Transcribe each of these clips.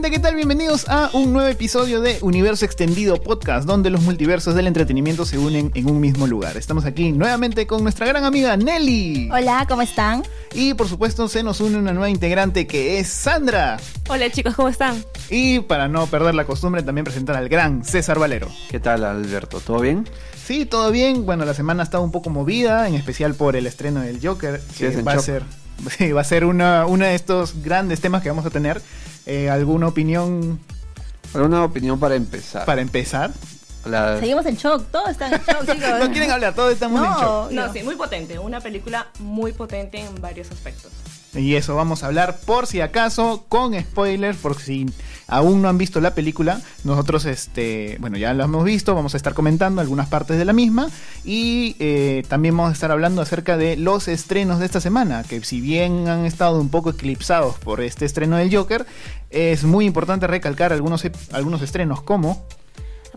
gente, ¿qué tal? Bienvenidos a un nuevo episodio de Universo Extendido Podcast, donde los multiversos del entretenimiento se unen en un mismo lugar. Estamos aquí nuevamente con nuestra gran amiga Nelly. Hola, ¿cómo están? Y por supuesto se nos une una nueva integrante que es Sandra. Hola chicos, ¿cómo están? Y para no perder la costumbre, también presentar al gran César Valero. ¿Qué tal, Alberto? ¿Todo bien? Sí, todo bien. Bueno, la semana ha estado un poco movida, en especial por el estreno del Joker, Sí, que es va a ser, sí, va a ser una, uno de estos grandes temas que vamos a tener. Eh, ¿Alguna opinión ¿Alguna opinión para empezar? para empezar? La- Seguimos en shock, todos están en shock, chicos. No quieren hablar, todos estamos en shock. No, No, no. sí, muy potente. Una película muy potente en varios aspectos. Y eso vamos a hablar por si acaso con spoilers, por si aún no han visto la película. Nosotros, este, bueno, ya la hemos visto, vamos a estar comentando algunas partes de la misma y eh, también vamos a estar hablando acerca de los estrenos de esta semana, que si bien han estado un poco eclipsados por este estreno del Joker, es muy importante recalcar algunos, ep- algunos estrenos como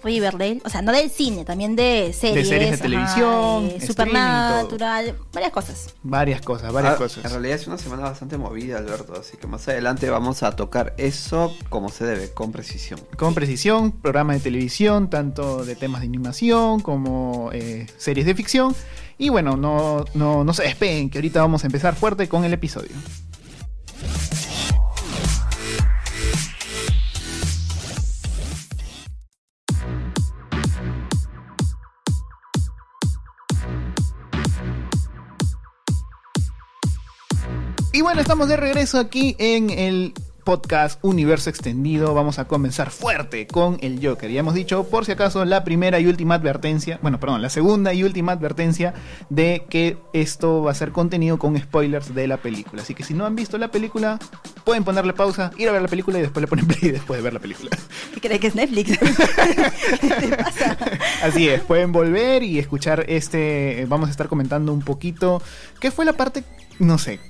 Riverdale, o sea, no del cine, también de series. series de ajá, televisión, de Supernatural, varias cosas. varias cosas, varias Ah, cosas. En realidad es una semana bastante movida, Alberto, así que más adelante vamos a tocar eso como se debe, con precisión. Con precisión, programa de televisión, tanto de temas de animación como eh, series de ficción. Y bueno, no, no, no se despeguen, que ahorita vamos a empezar fuerte con el episodio. Bueno, estamos de regreso aquí en el podcast Universo Extendido. Vamos a comenzar fuerte con el Joker. Ya hemos dicho, por si acaso, la primera y última advertencia, bueno, perdón, la segunda y última advertencia de que esto va a ser contenido con spoilers de la película. Así que si no han visto la película, pueden ponerle pausa, ir a ver la película y después le ponen play después de ver la película. ¿Qué crees que es Netflix? ¿Qué te pasa? Así es, pueden volver y escuchar este. Vamos a estar comentando un poquito. ¿Qué fue la parte, no sé,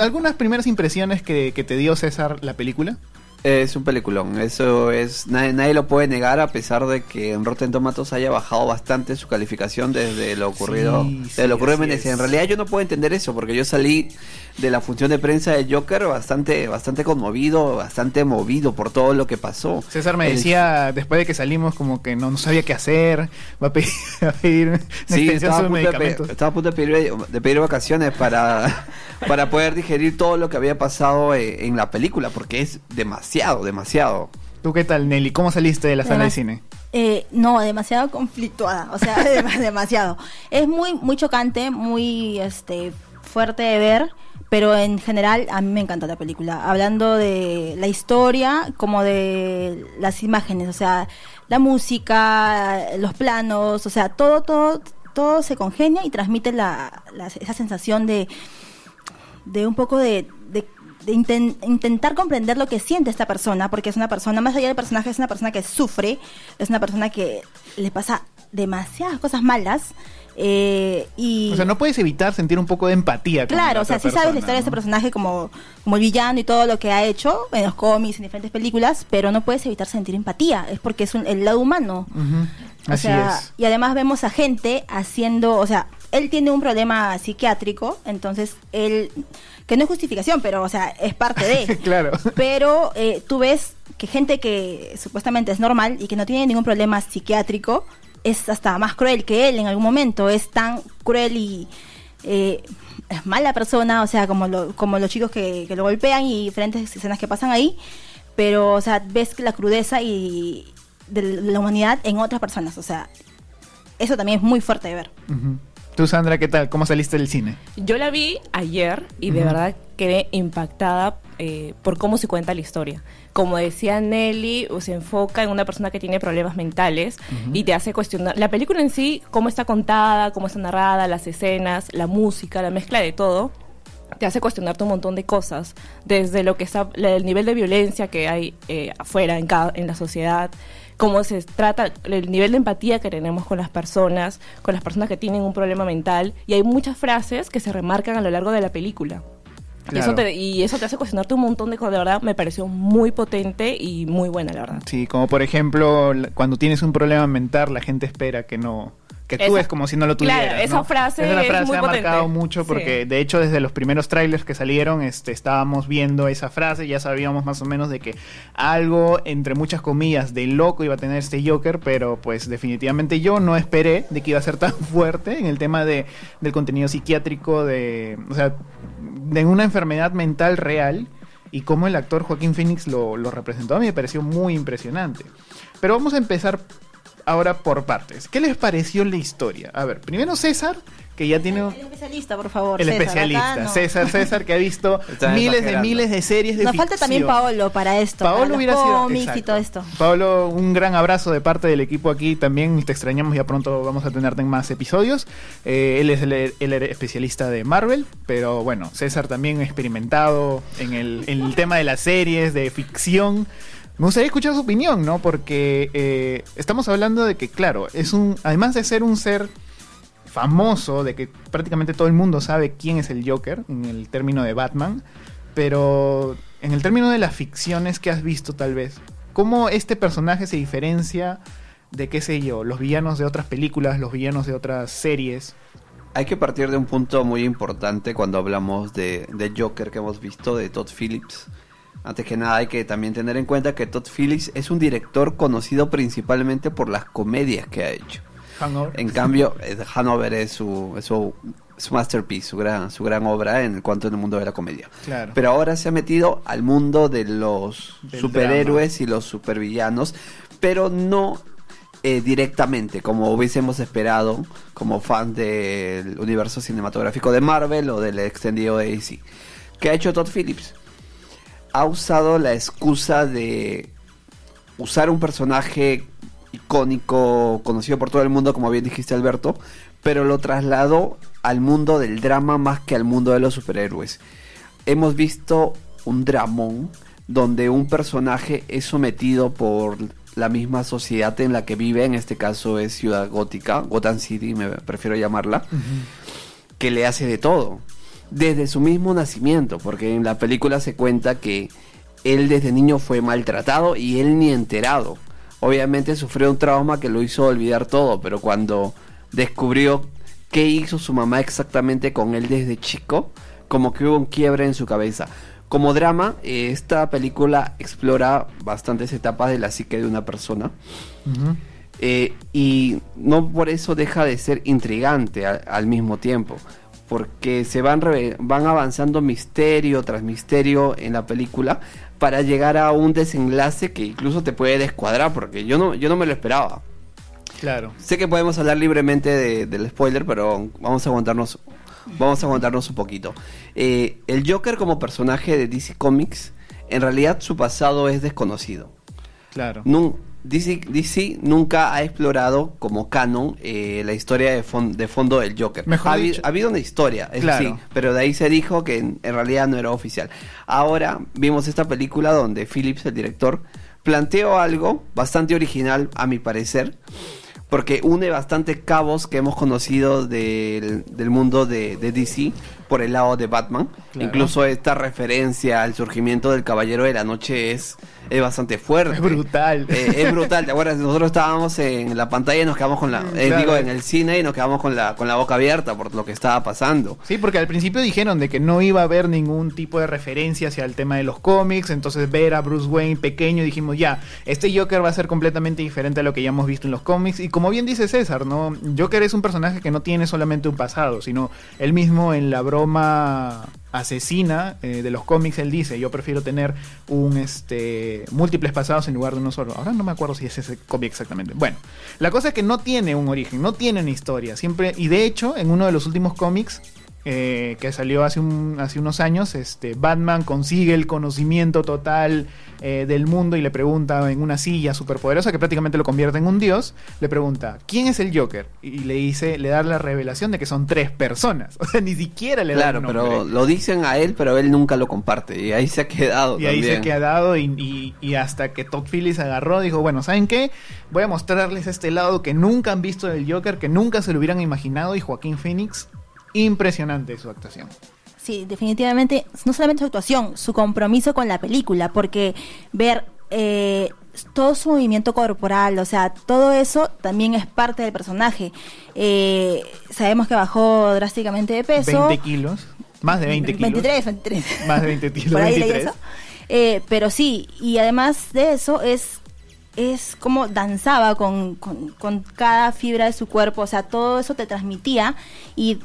algunas primeras impresiones que, que te dio César la película? Es un peliculón, eso es, nadie, nadie lo puede negar a pesar de que en Rotten Tomatoes haya bajado bastante su calificación desde lo ocurrido, Sí, desde sí, lo ocurrido en Venecia. En realidad yo no puedo entender eso porque yo salí de la función de prensa de Joker bastante, bastante conmovido, bastante movido por todo lo que pasó. César me El- decía, después de que salimos, como que no, no sabía qué hacer, va a pedir, va a pedir una Sí, extensión estaba a, punto de, estaba a punto de pedir, de pedir vacaciones para, para poder digerir todo lo que había pasado eh, en la película, porque es demasiado, demasiado. ¿Tú qué tal, Nelly? ¿Cómo saliste de la sala de cine? Eh, no, demasiado conflictuada, o sea, dem- demasiado. Es muy, muy chocante, muy este, fuerte de ver, pero en general a mí me encanta la película. Hablando de la historia como de las imágenes, o sea, la música, los planos, o sea, todo, todo, todo se congenia y transmite la, esa sensación de, de un poco de, de- de inten- intentar comprender lo que siente esta persona, porque es una persona, más allá del personaje, es una persona que sufre, es una persona que le pasa demasiadas cosas malas. Eh, y O sea, no puedes evitar sentir un poco de empatía. con Claro, la o sea, sí sabes la historia de este ¿no? personaje como, como el villano y todo lo que ha hecho en los cómics, en diferentes películas, pero no puedes evitar sentir empatía, es porque es un- el lado humano. O Así sea, es. y además vemos a gente haciendo, o sea, él tiene un problema psiquiátrico, entonces él, que no es justificación, pero, o sea, es parte de. Claro. Pero eh, tú ves que gente que supuestamente es normal y que no tiene ningún problema psiquiátrico es hasta más cruel que él en algún momento, es tan cruel y eh, es mala persona, o sea, como, lo- como los chicos que, que lo golpean y diferentes escenas que pasan ahí, pero, o sea, ves la crudeza y de la humanidad en otras personas, o sea, eso también es muy fuerte de ver. Ujú. Tú, Sandra, ¿qué tal? ¿Cómo saliste del cine? Yo la vi ayer y de verdad quedé impactada eh, por cómo se cuenta la historia. Como decía Nelly, se enfoca en una persona que tiene problemas mentales y te hace cuestionar. La película en sí, cómo está contada, cómo está narrada, las escenas, la música, la mezcla de todo, te hace cuestionarte un montón de cosas. Desde lo que está, el nivel de violencia que hay eh, afuera, en, cada, en la sociedad, cómo se trata, el nivel de empatía que tenemos con las personas, con las personas que tienen un problema mental. Y hay muchas frases que se remarcan a lo largo de la película. Y, eso te, y eso te hace cuestionarte un montón de cosas. De verdad, me pareció muy potente y muy buena, la verdad. Sí, como por ejemplo, cuando tienes un problema mental, la gente espera que no que tú Esa- es como si no lo tuvieras. claro, esa ¿no? frase Esa es frase muy ha marcado mucho porque Sí. de hecho desde los primeros trailers que salieron este, estábamos viendo esa frase, ya sabíamos más o menos de que algo entre muchas comillas de loco iba a tener este Joker, pero pues definitivamente yo no esperé de que iba a ser tan fuerte en el tema de, del contenido psiquiátrico, de, o sea, de una enfermedad mental real y cómo el actor Joaquín Phoenix lo, lo representó a mí me pareció muy impresionante. Pero vamos a empezar ahora por partes. ¿Qué les pareció la historia? A ver, primero César, que ya tiene un- El especialista, por favor. el César, especialista, no. César, César, que ha visto Está miles de miles de series de Nos falta también. Paolo para esto. para Paolo los hubiera sido cómics y todo esto. Paolo, un gran abrazo de parte del equipo aquí. También te extrañamos. Ya pronto vamos a tenerte en más episodios. Eh, él es el, el especialista de Marvel, pero bueno, César también experimentado en el, en el tema de las series, de ficción. Me gustaría escuchar su opinión, ¿no? Porque eh, estamos hablando de que, claro, es un, además de ser un ser famoso, de que prácticamente todo el mundo sabe quién es el Joker en el término de Batman, pero en el término de las ficciones que has visto tal vez, ¿cómo este personaje se diferencia de, qué sé yo, los villanos de otras películas, los villanos de otras series? Hay que partir de un punto muy importante cuando hablamos de, de Joker que hemos visto de Todd Phillips. Antes que nada hay que también tener en cuenta que Todd Phillips es un director conocido principalmente por las comedias que ha hecho. Hangover. En cambio, eh, Hanover es su, es su, su masterpiece, su gran, su gran obra en cuanto en el mundo de la comedia. Claro. Pero ahora se ha metido al mundo de los Del superhéroes y los supervillanos, pero no eh, directamente, como hubiésemos esperado, como fan del universo cinematográfico de Marvel o del extendido de DC. ¿Qué ha hecho Todd Phillips? Ha usado la excusa de usar un personaje icónico, conocido por todo el mundo, como bien dijiste Alberto, pero lo trasladó al mundo del drama más que al mundo de los superhéroes. Hemos visto un dramón donde un personaje es sometido por la misma sociedad en la que vive, en este caso es Ciudad Gótica, Gotham City, me prefiero llamarla, que le hace de todo, desde su mismo nacimiento, porque en la película se cuenta que él desde niño fue maltratado y él ni enterado. Obviamente sufrió un trauma que lo hizo olvidar todo, pero cuando descubrió qué hizo su mamá exactamente con él desde chico, como que hubo un quiebre en su cabeza. Como drama, eh, esta película explora bastantes etapas de la psique de una persona. Eh, y no por eso deja de ser intrigante al mismo tiempo, porque se van, van avanzando misterio tras misterio en la película para llegar a un desenlace que incluso te puede descuadrar, porque yo no, yo no me lo esperaba. Claro. Sé que podemos hablar libremente de- del spoiler, pero vamos a aguantarnos, vamos a aguantarnos un poquito. Eh, el Joker como personaje de DC Comics, en realidad su pasado es desconocido. Claro. Nun- DC, DC nunca ha explorado como canon eh, la historia de, fon- de fondo del Joker. Mejor ha, dicho- ha habido una historia, eso Claro. sí, pero de ahí se dijo que en, en realidad no era oficial. Ahora vimos esta película donde Phillips, el director, planteó algo bastante original a mi parecer, porque une bastante cabos que hemos conocido del, del mundo de, de DC por el lado de Batman. Claro. Incluso esta referencia al surgimiento del Caballero de la Noche es, es bastante fuerte. Es brutal. Eh, es brutal, ¿te acuerdas? Nosotros estábamos en la pantalla y nos quedamos con la, eh, Claro. digo, en el cine y nos quedamos con la, con la boca abierta por lo que estaba pasando. Sí, porque al principio dijeron de que no iba a haber ningún tipo de referencia hacia el tema de los cómics, entonces ver a Bruce Wayne pequeño dijimos ya, este Joker va a ser completamente diferente a lo que ya hemos visto en los cómics y como bien dice César, ¿no? Joker es un personaje que no tiene solamente un pasado, sino él mismo en la broma asesina eh, de los cómics él dice, yo prefiero tener un este múltiples pasados en lugar de uno solo. Ahora no me acuerdo si es ese cómic exactamente. Bueno, la cosa es que no tiene un origen, no tiene una historia, siempre y de hecho en uno de los últimos cómics eh, que salió hace, un, hace unos años, este, Batman consigue el conocimiento total eh, del mundo y le pregunta en una silla superpoderosa que prácticamente lo convierte en un dios, le pregunta, ¿quién es el Joker? Y le dice, le da la revelación de que son tres personas. O sea, ni siquiera le da Claro, pero lo dicen a él, pero él nunca lo comparte y ahí se ha quedado. Y ahí se ha quedado y, y- y hasta que Todd Phillips agarró, dijo, bueno, ¿saben qué? Voy a mostrarles este lado que nunca han visto del Joker, que nunca se lo hubieran imaginado y Joaquín Phoenix, impresionante su actuación. Sí, definitivamente, no solamente su actuación, su compromiso con la película, porque ver eh, todo su movimiento corporal, o sea, todo eso también es parte del personaje. Eh, sabemos que bajó drásticamente de peso. 20 kilos. Más de 20 kilos. 23, 23. Más de 20 kilos. Por ahí leí 23. eso. Eh, pero sí, y además de eso es es como danzaba con, con, con cada fibra de su cuerpo, o sea, todo eso te transmitía y,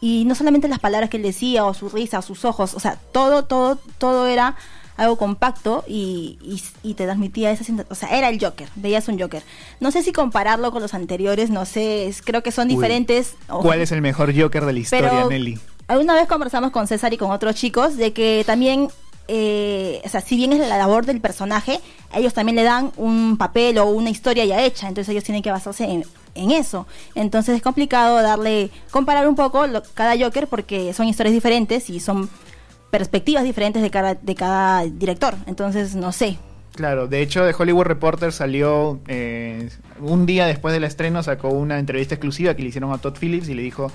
y no solamente las palabras que él decía o su risa o sus ojos, o sea, todo, todo, todo era algo compacto y, y, y te transmitía esa sensación, o sea, era el Joker, veías un Joker. No sé si compararlo con los anteriores, no sé, es- creo que son Uy. diferentes. ¿Cuál es el mejor Joker de la historia, pero Nelly? alguna vez conversamos con César y con otros chicos de que también, eh, o sea, si bien es la labor del personaje, ellos también le dan un papel o una historia ya hecha, entonces ellos tienen que basarse en, en eso. Entonces es complicado darle, comparar un poco lo- cada Joker porque son historias diferentes y son perspectivas diferentes de cada, de cada director. Entonces, no sé. Claro, de hecho, The Hollywood Reporter salió eh, un día después del estreno, sacó una entrevista exclusiva que le hicieron a Todd Phillips y le dijo,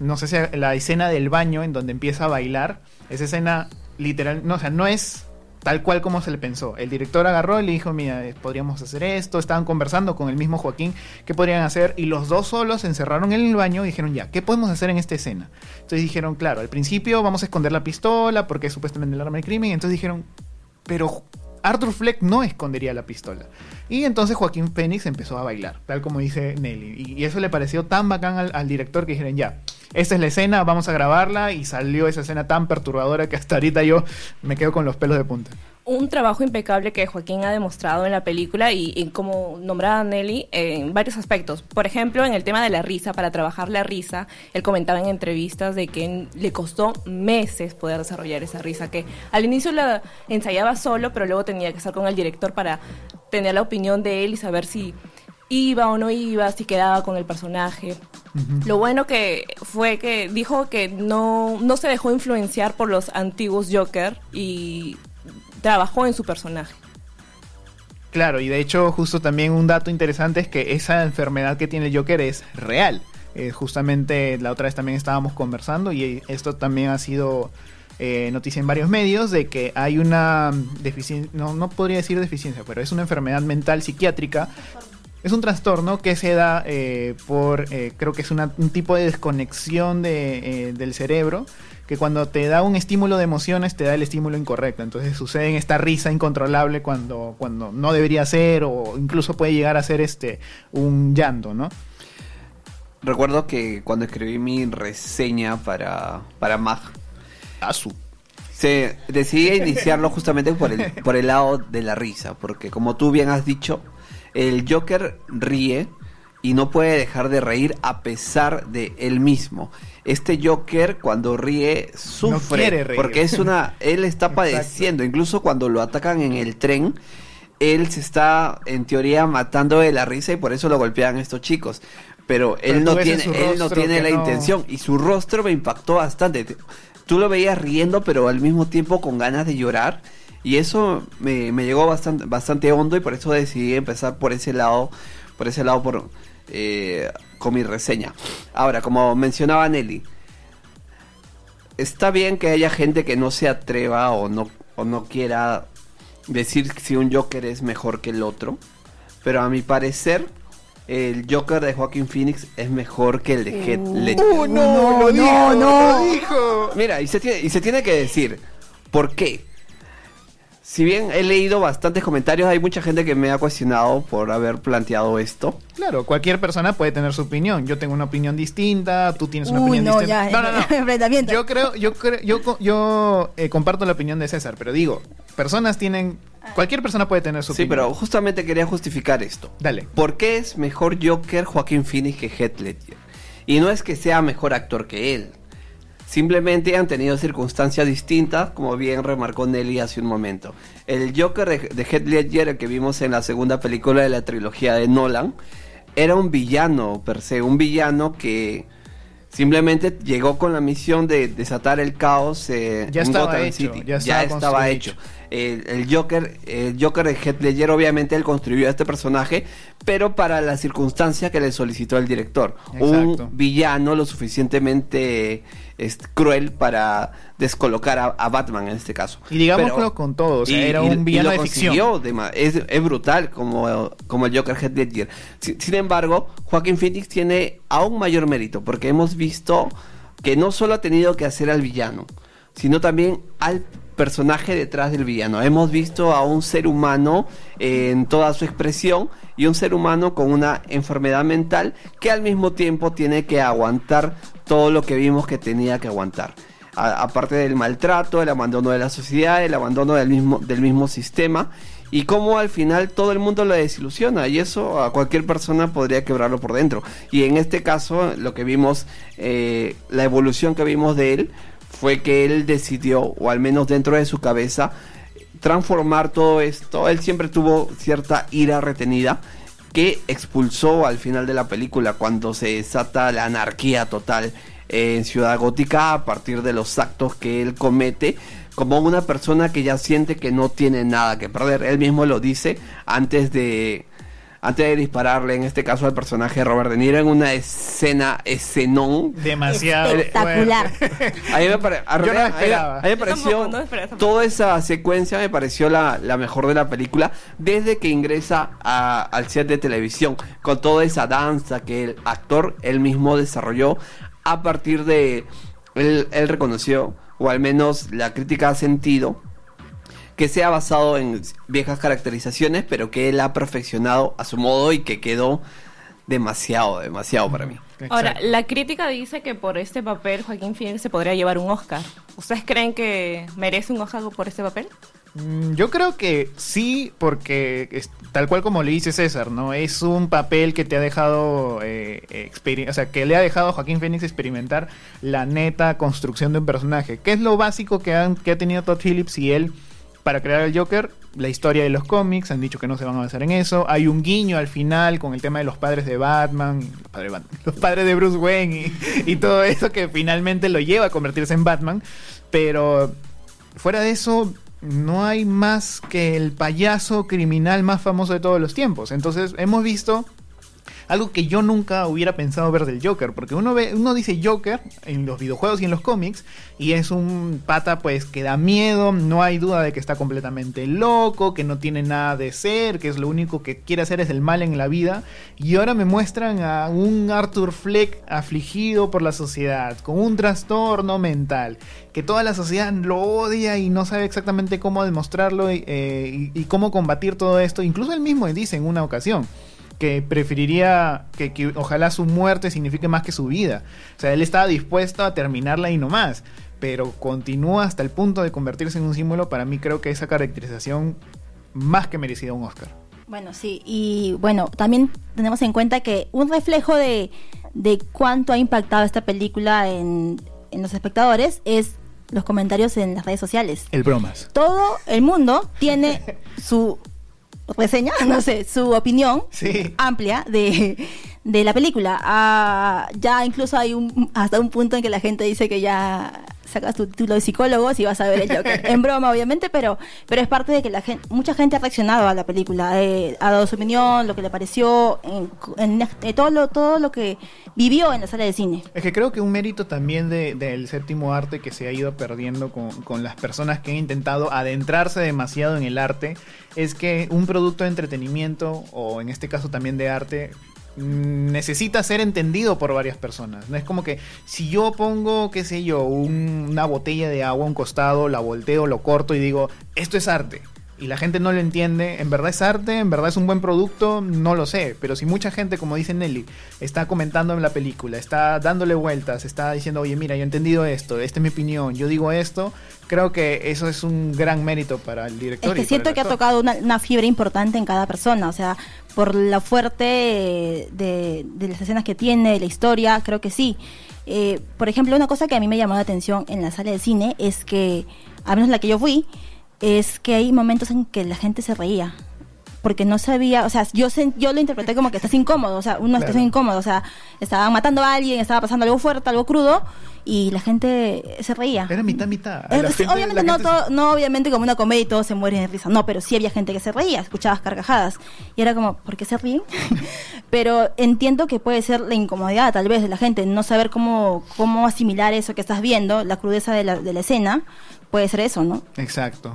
no sé si la escena del baño en donde empieza a bailar, esa escena literal, no, o sea, no es tal cual como se le pensó. El director agarró y le dijo, mira, eh, podríamos hacer esto, estaban conversando con el mismo Joaquín, ¿qué podrían hacer? Y los dos solos se encerraron en el baño y dijeron, ya, ¿qué podemos hacer en esta escena? Entonces dijeron, claro, al principio vamos a esconder la pistola porque es supuestamente el arma del crimen, entonces dijeron, pero Arthur Fleck no escondería la pistola. Y entonces Joaquín Phoenix empezó a bailar, tal como dice Nelly. Y, eso le pareció tan bacán al, al director que dijeron, ya, esta es la escena, vamos a grabarla. Y salió esa escena tan perturbadora que hasta ahorita yo me quedo con los pelos de punta. Un trabajo impecable que Joaquín ha demostrado en la película y, y como nombraba Nelly, en varios aspectos. Por ejemplo, en el tema de la risa, para trabajar la risa, él comentaba en entrevistas de que le costó meses poder desarrollar esa risa, que al inicio la ensayaba solo, pero luego tenía que estar con el director para tener la opinión de él y saber si iba o no iba, si quedaba con el personaje. Lo bueno que fue que dijo que no, no se dejó influenciar por los antiguos Joker y trabajó en su personaje. Claro, y de hecho justo también un dato interesante es que esa enfermedad que tiene el Joker es real. Eh, justamente la otra vez también estábamos conversando y esto también ha sido eh, noticia en varios medios de que hay una deficiencia, no, no podría decir deficiencia, pero es una enfermedad mental psiquiátrica. Es un trastorno que se da eh, por, eh, creo que es una- un tipo de desconexión de, eh, del cerebro, que cuando te da un estímulo de emociones te da el estímulo incorrecto. Entonces sucede en esta risa incontrolable cuando, cuando no debería ser o incluso puede llegar a ser este un llanto, ¿no? Recuerdo que cuando escribí mi reseña para, para Mag, Asu. se decidí iniciarlo justamente por el, por el lado de la risa, porque como tú bien has dicho, el Joker ríe y no puede dejar de reír a pesar de él mismo. Este Joker cuando ríe sufre quiere reír. porque es una él está padeciendo, incluso cuando lo atacan en el tren, él se está en teoría matando de la risa y por eso lo golpean estos chicos. Pero Pero él no tiene, él no tiene la no- intención y su rostro me impactó bastante. Te- Tú lo veías riendo, pero al mismo tiempo con ganas de llorar. Y eso me, me llegó bastante, bastante hondo y por eso decidí empezar por ese lado, por ese lado por, eh, con mi reseña. Ahora, como mencionaba Nelly, está bien que haya gente que no se atreva o no, o no quiera decir si un Joker es mejor que el otro. Pero a mi parecer, el Joker de Joaquin Phoenix es mejor que el de Heath Ledger. ¡Uh, no! No, dijo, no, no. lo dijo. Mira, y se, tiene, y se tiene que decir, ¿por qué? Si bien he leído bastantes comentarios, hay mucha gente que me ha cuestionado por haber planteado esto. Claro, cualquier persona puede tener su opinión. Yo tengo una opinión distinta, tú tienes una Uy, opinión no, distinta. ya, no, no, no. enfrentamiento. Yo creo, yo creo, yo, yo eh, comparto la opinión de César, pero digo, personas tienen, cualquier persona puede tener su Sí, opinión. pero justamente quería justificar esto. Dale. ¿Por qué es mejor Joker Joaquín Phoenix que Heath Ledger? Y no es que sea mejor actor que él. Simplemente han tenido circunstancias distintas, como bien remarcó Nelly hace un momento. El Joker de, de Heath Ledger, el que vimos en la segunda película de la trilogía de Nolan, era un villano per se, un villano que simplemente llegó con la misión de desatar el caos eh, Ya en estaba Gotham hecho, City. ya estaba estaba construido. hecho. El, el Joker, el Joker de Heath Ledger, obviamente él construyó a este personaje, pero para la circunstancia que le solicitó el director. Exacto. Un villano lo suficientemente es, cruel para descolocar a, a Batman en este caso. Y digámoslo Pero- con todo, o sea, y- era un y villano lo de ficción. de es, es brutal como, como el Joker Heath Ledger. Sin, sin embargo, Joaquín Phoenix tiene aún mayor mérito porque hemos visto que no solo ha tenido que hacer al villano, sino también al personaje detrás del villano. Hemos visto a un ser humano eh, en toda su expresión y un ser humano con una enfermedad mental que al mismo tiempo tiene que aguantar todo lo que vimos que tenía que aguantar. Aparte del maltrato, el abandono de la sociedad, el abandono del mismo, del mismo sistema y cómo al final todo el mundo lo desilusiona y eso a cualquier persona podría quebrarlo por dentro. Y en este caso lo que vimos, eh, la evolución que vimos de él fue que él decidió, o al menos dentro de su cabeza, transformar todo esto. Él siempre tuvo cierta ira retenida que expulsó al final de la película cuando se desata la anarquía total en Ciudad Gótica a partir de los actos que él comete como una persona que ya siente que no tiene nada que perder. Él mismo lo dice antes de antes de dispararle en este caso al personaje de Robert De Niro en una escena escenón Demasiado. Espectacular. fuerte. a mí me, pare- a- Yo no a- a- esperaba. a mí me Yo pareció no esperaba toda esa secuencia me pareció la, la mejor de la película desde que ingresa a- al set de televisión con toda esa danza que el actor él mismo desarrolló a partir de él, él reconoció o al menos la crítica ha sentido que sea basado en viejas caracterizaciones pero que él ha perfeccionado a su modo y que quedó demasiado demasiado para mí Ahora, la crítica dice que por este papel Joaquín Phoenix se podría llevar un Oscar. ¿Ustedes creen que merece un Oscar por este papel? Mm, Yo creo que sí, porque es, tal cual como le dice César, ¿no? Es un papel que te ha dejado, eh, o sea, que le ha dejado a Joaquín Phoenix experimentar la neta construcción de un personaje. ¿Qué es lo básico que, han, que ha tenido Todd Phillips y él para crear el Joker? La historia de los cómics, han dicho que no se van a basar en eso. Hay un guiño al final con el tema de los padres de Batman, los padres de, Bruce Wayne y todo eso que finalmente lo lleva a convertirse en Batman. Pero fuera de eso, no hay más que el payaso criminal más famoso de todos los tiempos. Entonces, hemos visto algo que yo nunca hubiera pensado ver del Joker, porque uno ve, uno dice Joker en los videojuegos y en los cómics, y es un pata pues que da miedo, no hay duda de que está completamente loco, que no tiene nada de ser, que es lo único que quiere hacer es el mal en la vida, y ahora me muestran a un Arthur Fleck afligido por la sociedad, con un trastorno mental, que toda la sociedad lo odia y no sabe exactamente cómo demostrarlo y, eh, y- y cómo combatir todo esto, incluso él mismo dice en una ocasión que preferiría que, que ojalá su muerte signifique más que su vida. O sea, él estaba dispuesto a terminarla y no más, pero continúa hasta el punto de convertirse en un símbolo. Para mí creo que esa caracterización más que merecida un Oscar. Bueno, sí, y bueno, también tenemos en cuenta que un reflejo de, de cuánto ha impactado esta película en, en los espectadores es los comentarios en las redes sociales. El bromas. Todo el mundo tiene su reseña, no sé, su opinión Sí. amplia de, de la película. Ah, ya incluso hay un hasta un punto en que la gente dice que ya sacas tu título de psicólogo si vas a ver el Joker. en broma, obviamente, pero, pero es parte de que la gente, mucha gente ha reaccionado a la película, eh, ha dado su opinión, lo que le pareció, en, en- en todo, lo, todo lo que vivió en la sala de cine. Es que creo que un mérito también de- del séptimo arte que se ha ido perdiendo con, con las personas que han intentado adentrarse demasiado en el arte es que un producto de entretenimiento o en este caso también de arte necesita ser entendido por varias personas. No es como que si yo pongo, qué sé yo, un- una botella de agua a un costado, la volteo, lo corto y digo, esto es arte. Y la gente no lo entiende, ¿en verdad es arte? ¿En verdad es un buen producto? No lo sé. Pero si mucha gente, como dice Nelly, está comentando en la película, está dándole vueltas, está diciendo, oye, mira, yo he entendido esto, esta es mi opinión, yo digo esto, creo que eso es un gran mérito para el director. Es que siento que ha tocado una, una fibra importante en cada persona, o sea, por la fuerte de, de las escenas que tiene, de la historia, creo que sí. Eh, por ejemplo, una cosa que a mí me llamó la atención en la sala de cine es que, al menos la que yo fui, es que hay momentos en que la gente se reía. porque no sabía, o sea, yo sen- yo lo interpreté como que estás incómodo, o sea, una Claro. situación incómoda, o sea, estaban matando a alguien, estaba pasando algo fuerte, algo crudo, y la gente se reía. Era mitad, mitad. La sí, gente- obviamente no, todo- no obviamente como una comedia y todos se mueren de risa, no, pero sí había gente que se reía, escuchabas carcajadas y era como, ¿por qué se ríen? pero entiendo que puede ser la incomodidad tal vez de la gente, no saber cómo, cómo asimilar eso que estás viendo, la crudeza de la, de la escena, puede ser eso, ¿no? se- Exacto.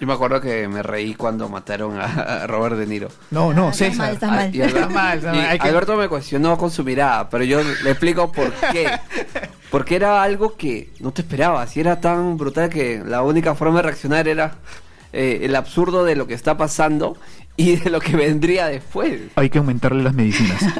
Yo me acuerdo que me reí cuando mataron a, Robert De Niro. No, no, Ah, César. mal, Ah, mal. Está mal, está mal. y Hay que- Alberto me cuestionó con su mirada, pero yo le explico por qué. Porque era algo que no te esperabas y era tan brutal que la única forma de reaccionar era eh, el absurdo de lo que está pasando y de lo que vendría después. Hay que aumentarle las medicinas.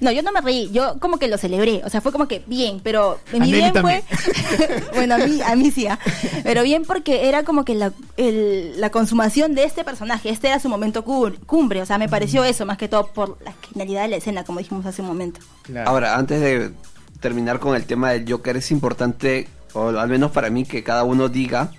No, yo no me reí, yo como que lo celebré, o sea, fue como que bien, pero A mi bien también. fue, bueno, a mí, a mí sí, ah. pero bien porque era como que la, el- la consumación de este personaje, este era su momento cu- cumbre, o sea, me pareció eso, más que todo por la genialidad de la escena, como dijimos hace un momento. Claro. Ahora, antes de terminar con el tema del Joker, es importante, o al menos para mí, que cada uno diga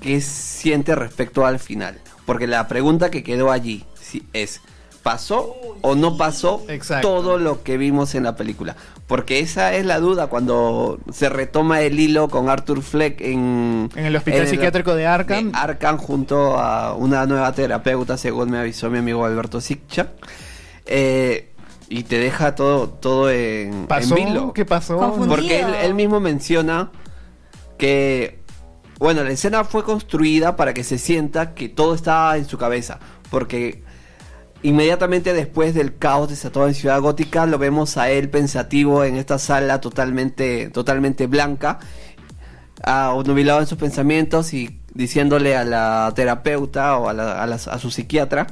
qué siente respecto al final. Porque la pregunta que quedó allí es, ¿pasó o no pasó Exacto. todo lo que vimos en la película? Porque esa es la duda cuando se retoma el hilo con Arthur Fleck en... En el hospital psiquiátrico de Arkham. Arkham junto a una nueva terapeuta, según me avisó mi amigo Alberto Siccha. Eh, y te deja todo, todo en, ¿Pasó? en vilo. ¿Qué pasó? Confundido. Porque él, él mismo menciona que, bueno, la escena fue construida para que se sienta que todo estaba en su cabeza. Porque inmediatamente después del caos desatado en Ciudad Gótica, lo vemos a él pensativo en esta sala totalmente, totalmente blanca, nubilado en sus pensamientos y diciéndole a la terapeuta o a, la- a la- a su psiquiatra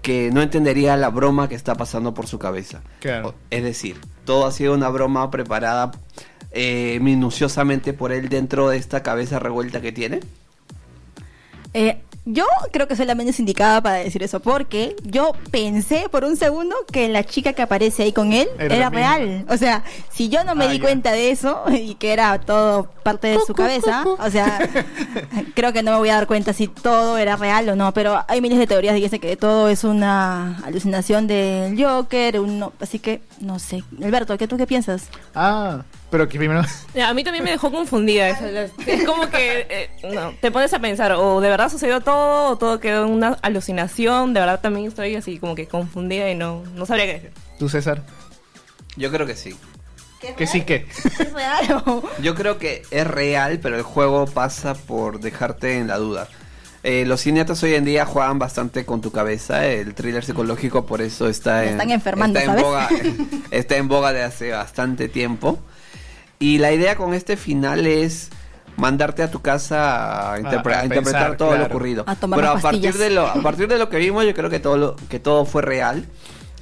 que no entendería la broma que está pasando por su cabeza. Claro. Es decir, todo ha sido una broma preparada eh, minuciosamente por él dentro de esta cabeza revuelta que tiene. Eh, yo creo que soy la menos indicada para decir eso, porque yo pensé por un segundo que la chica que aparece ahí con él Era real. O sea, si yo no me Ah, di ya. cuenta de eso y que era todo parte de su cabeza, o sea, creo que no me voy a dar cuenta si todo era real o no, pero hay miles de teorías que dicen que todo es una alucinación del Joker, uno, así que no sé. Alberto, ¿qué tú qué piensas? Ah, pero que primero. A mí también me dejó confundida. Es como que eh, no, te pones a pensar, o de verdad sucedió todo, o todo quedó en una alucinación. De verdad también estoy así como que confundida y no, no sabría qué decir. ¿Tú, César? Yo creo que sí. Que sí que. ¿Es real o...? Yo creo que es real, pero el juego pasa por dejarte en la duda. Eh, los cineastas hoy en día juegan bastante con tu cabeza, el thriller psicológico por eso está Me en, están enfermando, está en ¿sabes? boga, está en boga de hace bastante tiempo. Y la idea con este final es mandarte a tu casa a, interpre- a a interpretar pensar, todo claro. lo ocurrido. A tomar Pero a partir de lo a partir de lo que vimos, yo creo que todo lo, que todo fue real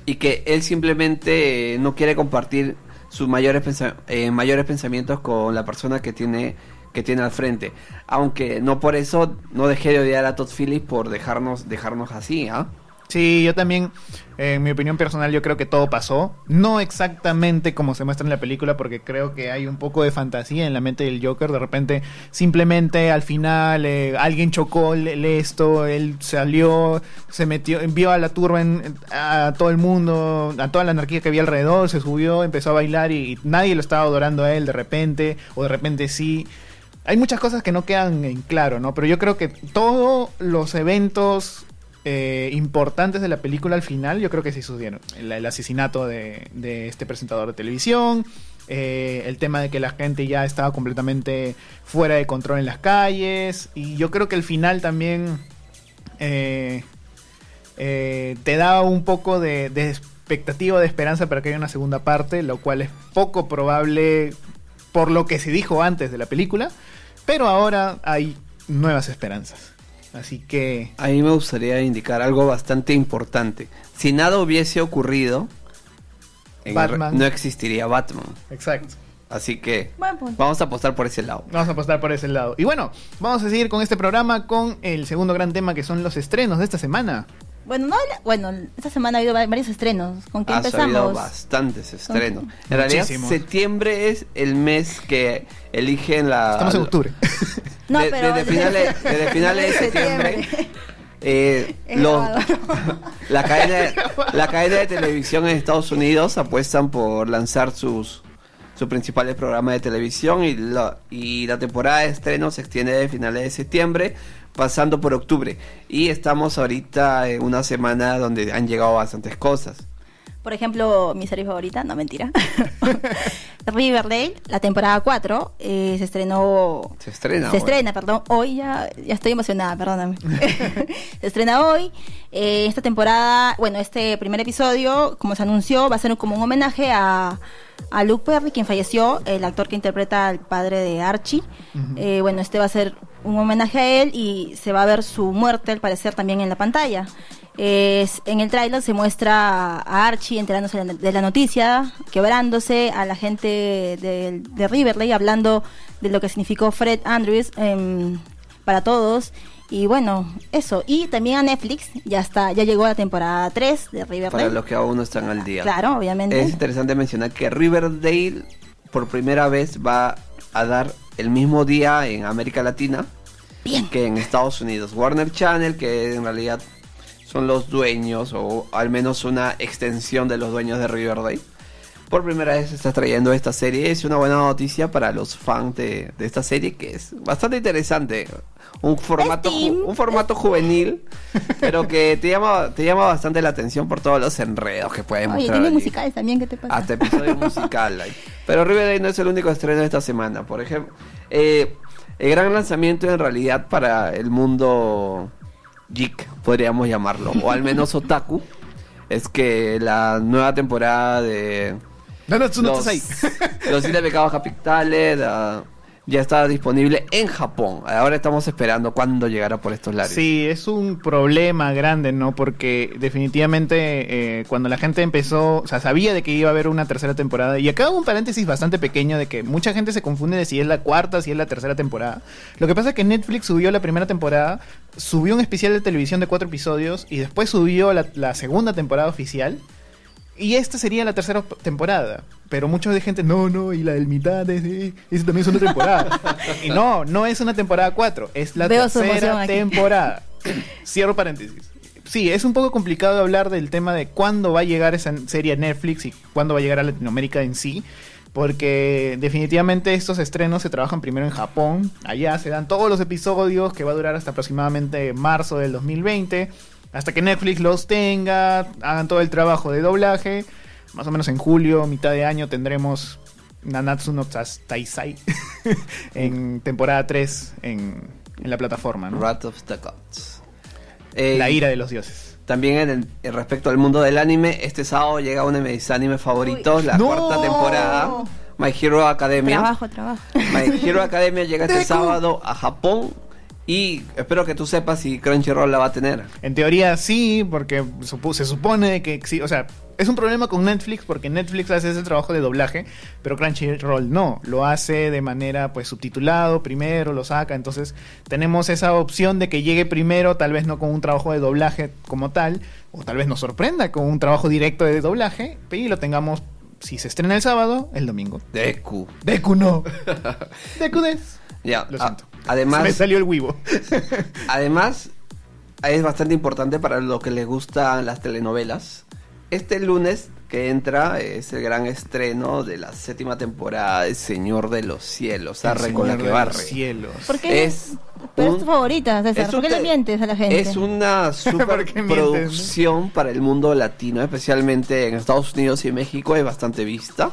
y que él simplemente no quiere compartir sus mayores pensa- eh, mayores pensamientos con la persona que tiene que tiene al frente. Aunque no por eso no dejé de odiar a Todd Phillips por dejarnos dejarnos así, ¿ah? Sí, yo también, en mi opinión personal, yo creo que todo pasó. No exactamente como se muestra en la película, porque creo que hay un poco de fantasía en la mente del Joker. De repente, simplemente al final, eh, alguien chocó el esto, él salió, se metió, envió a la turba en- a todo el mundo, a toda la anarquía que había alrededor, se subió, empezó a bailar y, y nadie lo estaba adorando a él de repente, o de repente sí hay muchas cosas que no quedan en claro, ¿no? Pero yo creo que todos los eventos eh, importantes de la película al final, yo creo que sí sucedieron. El, asesinato de, este presentador de televisión, eh, el tema de que la gente ya estaba completamente fuera de control en las calles, y yo creo que el final también eh, te da un poco de expectativa, de esperanza para que haya una segunda parte, lo cual es poco probable por lo que se dijo antes de la película, pero ahora hay nuevas esperanzas. Así que A mí me gustaría indicar algo bastante importante. Si nada hubiese ocurrido, Batman. no existiría Batman. Exacto. Así que vamos a apostar por ese lado. Vamos a apostar por ese lado. Y bueno, vamos a seguir con este programa con el segundo gran tema que son los estrenos de esta semana. Bueno, no, bueno, esta semana ha habido va- varios estrenos. ¿Con qué Ha habido empezamos? bastantes estrenos. En realidad, Muchísimos. septiembre es el mes que eligen la. Estamos en octubre. No, de- pero desde finales- desde finales de septiembre. Eh, los- la, cadena, la cadena de televisión en Estados Unidos apuestan por lanzar sus, sus principales programas de televisión y la, y la temporada de estreno se extiende de finales de septiembre pasando por octubre. Y estamos ahorita en una semana donde han llegado bastantes cosas. Por ejemplo, mi serie favorita, no mentira. Riverdale, la temporada 4, eh, se estrenó. Se estrena Se hoy. estrena, perdón. Hoy ya, ya estoy emocionada, perdóname. se estrena hoy. Eh, esta temporada, bueno, este primer episodio, como se anunció, va a ser como un homenaje a, a Luke Perry, quien falleció, el actor que interpreta al padre de Archie. Eh, bueno, este va a ser un homenaje a él y se va a ver su muerte, al parecer, también en la pantalla. Es- en el tráiler se muestra a Archie enterándose de la- noticia, quebrándose, a la gente de, de Riverdale hablando de lo que significó Fred Andrews em, para todos. Y bueno, eso. Y también a Netflix, ya está, ya llegó la temporada 3 de Riverdale. Para los que aún no están al día. Claro, obviamente. Es interesante mencionar que Riverdale por primera vez va a dar el mismo día en América Latina Bien. que en Estados Unidos. Warner Channel, que en realidad son los dueños, o al menos una extensión de los dueños de Riverdale. Por primera vez está trayendo esta serie. Es una buena noticia para los fans de, de esta serie, que es bastante interesante. Un formato, ju- un formato juvenil, pero que te llama, te llama bastante la atención por todos los enredos que pueden Oye, mostrar. tiene allí. musicales también, ¿qué te pasa? Hasta episodio musical. Pero Riverdale no es el único estreno de esta semana. Por ejemplo, eh, el gran lanzamiento en realidad para el mundo geek, podríamos llamarlo, o al menos otaku, es que la nueva temporada de Nanatsu no los, Taizai. los siete pecados capitales la- ya está disponible en Japón. Ahora estamos esperando cuándo llegará por estos lares. Sí, es un problema grande, ¿no? Porque definitivamente eh, cuando la gente empezó, o sea, sabía de que iba a haber una tercera temporada, y acá hago un paréntesis bastante pequeño de que mucha gente se confunde de si es la cuarta, si es la tercera temporada. Lo que pasa es que Netflix subió la primera temporada, subió un especial de televisión de cuatro episodios, y después subió la, la segunda temporada oficial. Y esta sería la tercera temporada. Pero mucha de gente, no, no, y la del mitad, es también es una temporada. y no, no es una temporada 4, es la Veo tercera temporada. Cierro paréntesis. Sí, es un poco complicado hablar del tema de cuándo va a llegar esa serie a Netflix y cuándo va a llegar a Latinoamérica en sí. Porque definitivamente estos estrenos se trabajan primero en Japón. Allá se dan todos los episodios que va a durar hasta aproximadamente marzo del 2020 hasta que Netflix los tenga, hagan todo el trabajo de doblaje. Más o menos en julio, mitad de año, tendremos Nanatsu no Taisai en temporada 3 en, en la plataforma, ¿no? Wrath of the Gods. Eh, La ira de los dioses. También en el- en respecto al mundo del anime, este sábado llega uno de mis animes favoritos, la ¡No! cuarta temporada, My Hero Academia. Trabajo, trabajo. My Hero Academia llega este sábado a Japón y espero que tú sepas si Crunchyroll la va a tener. En teoría sí, porque se supone que sí, o sea, es un problema con Netflix porque Netflix hace ese trabajo de doblaje, pero Crunchyroll no, lo hace de manera pues subtitulado, primero lo saca, entonces tenemos esa opción de que llegue primero, tal vez no con un trabajo de doblaje como tal, o tal vez nos sorprenda con un trabajo directo de doblaje, y lo tengamos, si se estrena el sábado, el domingo. Deku. Deku no. Deku des. Ya, Lo a- siento. Además, Me salió el Wibo. Además, es bastante importante para los que les gustan las telenovelas. Este lunes que entra es el gran estreno de la séptima temporada de Señor de los Cielos, Arre con la que de barre. los Cielos. ¿Por qué? Es Pero un- es tu favorita, César. es ¿Por qué le te- mientes a la gente? Es una ¿Por qué mientes, superproducción para el mundo latino, especialmente en Estados Unidos y México, es bastante vista.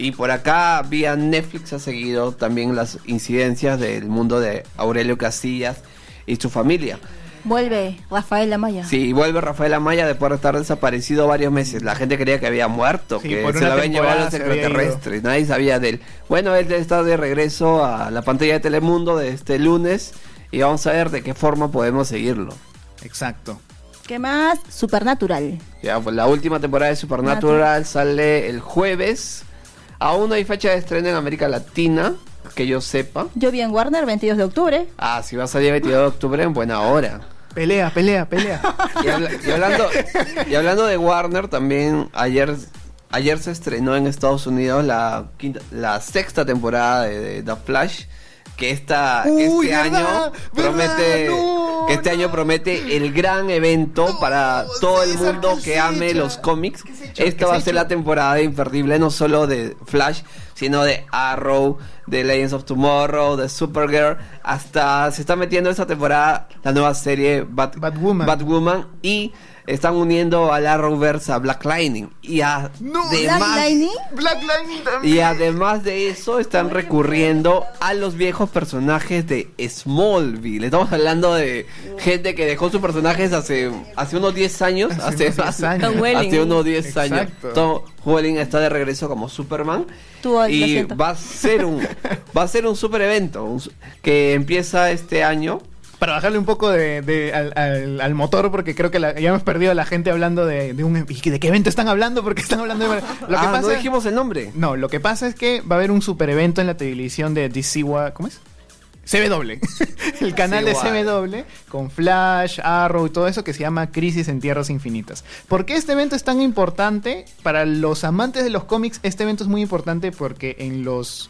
Y por acá, vía Netflix, ha seguido también las incidencias del mundo de Aurelio Casillas y su familia. Vuelve Rafael Amaya. Sí, vuelve Rafael Amaya después de estar desaparecido varios meses. La gente creía que había muerto, Sí, que se lo habían llevado los extraterrestres. Nadie sabía de él. Bueno, él está de regreso a la pantalla de Telemundo de este lunes y vamos a ver de qué forma podemos seguirlo. Exacto. ¿Qué más? Supernatural. Ya, pues la última temporada de Supernatural sale el jueves. Aún no hay fecha de estreno en América Latina, que yo sepa. Yo vi en Warner 22 de octubre. Ah, si va a salir el 22 de octubre, en buena hora. Pelea, pelea, pelea. Y, habla- y hablando, y hablando de Warner, también ayer, ayer se estrenó en Estados Unidos la, quinta- la sexta temporada de, de The Flash. Que esta, Uy, este ¿verdad? año ¿verdad? promete, No. que este año promete el gran evento para todo el mundo ¿qué que ame los cómics. ¿Qué has hecho? ¿Qué Esta va a ser la temporada imperdible no solo de Flash, sino de Arrow, de Legends of Tomorrow, de Supergirl, hasta se está metiendo esta temporada la nueva serie Bat- Batwoman. Batwoman y están uniendo al Arrowverse a Black Lightning y No, Black además Lightning. Black Lightning también. y además de eso están recurriendo a los viejos personajes de Smallville. Estamos hablando de gente que dejó sus personajes hace, hace unos 10 años. Hace Hace, unos 10 años. Hace unos 10 años. Tom Welling está de regreso como Superman. Tú, y va a ser un va a ser un super evento un que empieza este año. Para bajarle un poco de, de- al, al- al motor, porque creo que la- ya hemos perdido a la gente hablando de, de un... ¿y ¿De qué evento están hablando? Porque están hablando de... Lo que ah, pasa no dijimos el nombre. No, lo que pasa es que va a haber un super evento en la televisión de DC... Wa- ¿Cómo es? CW. el canal de. CW con Flash, Arrow y todo eso que se llama Crisis en Tierras Infinitas. ¿Por qué este evento es tan importante? Para los amantes de los cómics, este evento es muy importante porque en los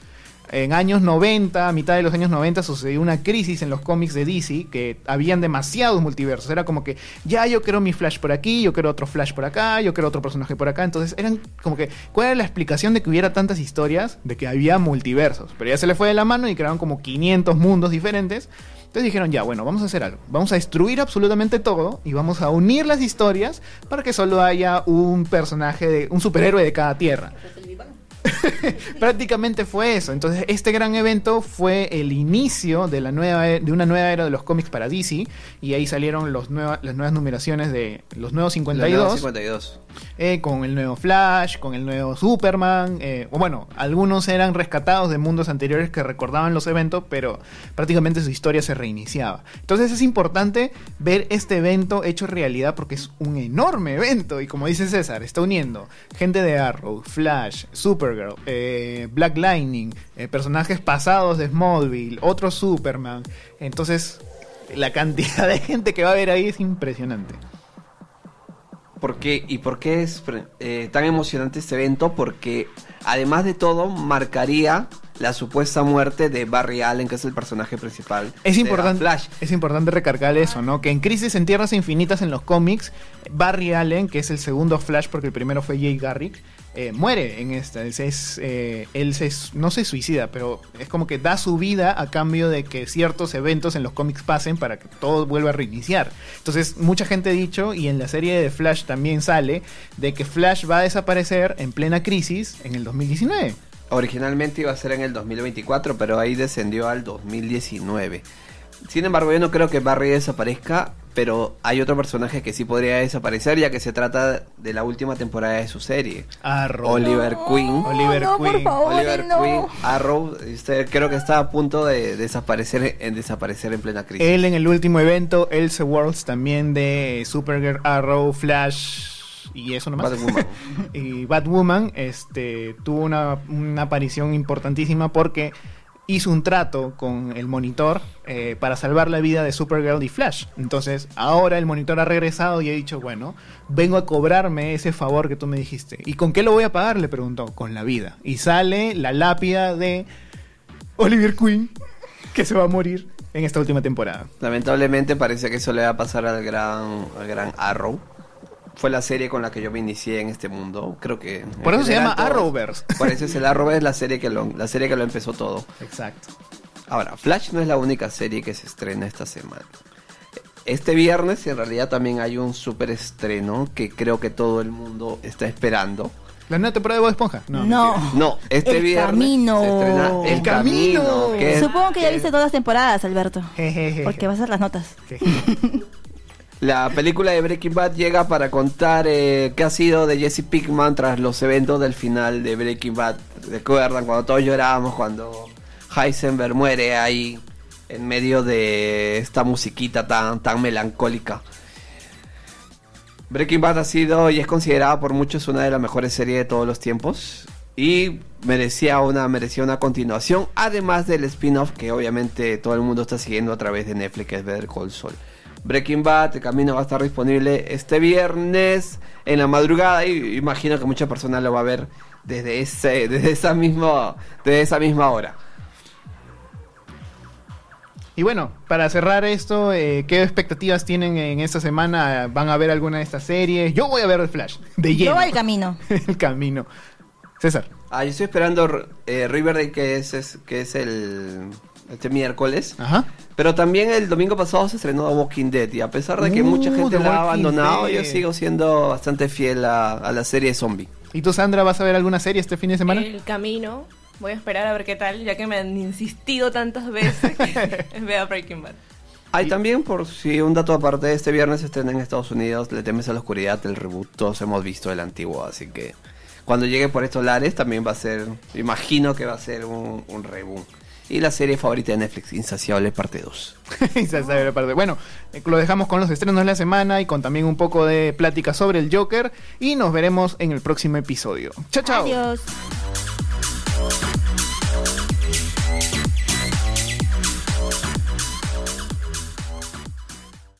en años 90, a mitad de los años 90, sucedió una crisis en los cómics de DC, que habían demasiados multiversos. Era como que, ya yo quiero mi Flash por aquí, yo quiero otro Flash por acá, yo quiero otro personaje por acá. Entonces eran como que, ¿cuál era la explicación de que hubiera tantas historias? De que había multiversos. Pero ya se le fue de la mano y crearon como 500 mundos diferentes. Entonces dijeron, ya, bueno, vamos a hacer algo. Vamos a destruir absolutamente todo y vamos a unir las historias para que solo haya un personaje, de, un superhéroe de cada tierra. Prácticamente fue eso. Entonces, este gran evento fue el inicio de la nueva e- de una nueva era de los cómics para DC y ahí salieron los nueva- las nuevas numeraciones de los nuevos La nueva 52 52. eh, con el nuevo Flash, con el nuevo Superman. eh, o bueno, algunos eran rescatados de mundos anteriores que recordaban los eventos, pero prácticamente su historia se reiniciaba. Entonces es importante ver este evento hecho realidad porque es un enorme evento. Y como dice César, está uniendo gente de Arrow, Flash, Supergirl, eh, Black Lightning, eh, personajes pasados de Smallville, otro Superman. Entonces, la cantidad de gente que va a ver ahí es impresionante. ¿Por qué? ¿Y por qué es eh, tan emocionante este evento? Porque además de todo marcaría la supuesta muerte de Barry Allen, que es el personaje principal. Es de importante, Flash. es importante recargar eso, ¿no? Que en Crisis en Tierras Infinitas en los cómics, Barry Allen, que es el segundo Flash, porque el primero fue Jay Garrick, eh, muere en esta. Es, eh, él se, no se suicida, pero es como que da su vida a cambio de que ciertos eventos en los cómics pasen para que todo vuelva a reiniciar. Entonces, mucha gente ha dicho, y en la serie de Flash también sale, de que Flash va a desaparecer en plena crisis en el 2019. Originalmente iba a ser en el 2024, pero ahí descendió al 2019. Sin embargo, yo no creo que Barry desaparezca, pero hay otro personaje que sí podría desaparecer, ya que se trata de la última temporada de su serie. Arrow. Oliver Queen. Oliver no, Queen. por favor, Oliver no. Queen, Arrow, este, creo que está a punto de desaparecer en desaparecer en plena crisis. Él en el último evento, Else Worlds también de Supergirl, Arrow, Flash y eso nomás. Batwoman. y Batwoman este, tuvo una, una aparición importantísima porque hizo un trato con el monitor eh, para salvar la vida de Supergirl y Flash. Entonces, ahora el monitor ha regresado y ha dicho, bueno, vengo a cobrarme ese favor que tú me dijiste. ¿Y con qué lo voy a pagar? Le preguntó, con la vida. Y sale la lápida de Oliver Queen, que se va a morir en esta última temporada. Lamentablemente parece que eso le va a pasar al gran, al gran Arrow. Fue la serie con la que yo me inicié en este mundo. Creo que. Por eso se llama todo- Arrowverse. Por eso es el Arrowverse, la serie que lo, la serie que lo empezó todo. Exacto. Ahora, Flash no es la única serie que se estrena esta semana. Este viernes en realidad también hay un super estreno que creo que todo el mundo está esperando. ¿La nueva temporada de Bob Esponja? No. No, este El viernes Camino. se estrena El, El Camino. Camino. que Supongo que ya que viste todas las temporadas, Alberto. Jejeje. Porque vas a hacer las notas. La película de Breaking Bad llega para contar eh, qué ha sido de Jesse Pinkman tras los eventos del final de Breaking Bad. ¿Recuerdan cuando todos llorábamos cuando Heisenberg muere ahí en medio de esta musiquita tan, tan melancólica? Breaking Bad ha sido y es considerada por muchos una de las mejores series de todos los tiempos y merecía una merecía una continuación, además del spin-off que obviamente todo el mundo está siguiendo a través de Netflix, que es Better Call Saul. Breaking Bad, el camino va a estar disponible este viernes en la madrugada y imagino que muchas personas lo va a ver desde ese desde esa misma desde esa misma hora. Y bueno, para cerrar esto, eh, ¿qué expectativas tienen en esta semana? ¿Van a ver alguna de estas series? Yo voy a ver el Flash, de lleno. Yo voy al camino. el camino. César. Ah, yo estoy esperando eh, Riverdale, que es, es- que es el este miércoles. Ajá. Pero también el domingo pasado se estrenó The Walking Dead. Y a pesar de que Uh, mucha The gente la ha abandonado, Dead. yo sigo siendo bastante fiel a, a la serie zombie. ¿Y tú, Sandra, vas a ver alguna serie este fin de semana? El camino. Voy a esperar a ver qué tal, ya que me han insistido tantas veces que vea Breaking Bad. Hay también, por si un dato aparte, este viernes se estrena en Estados Unidos Le temes a la oscuridad, el reboot. Todos hemos visto el antiguo, así que cuando llegue por estos lares también va a ser, imagino que va a ser un, un reboot. Y la serie favorita de Netflix, Insaciable, parte 2. Esa es la parte. Bueno, eh, lo dejamos con los estrenos de la semana y con también un poco de plática sobre el Joker. Y nos veremos en el próximo episodio. Chao, chao. Adiós.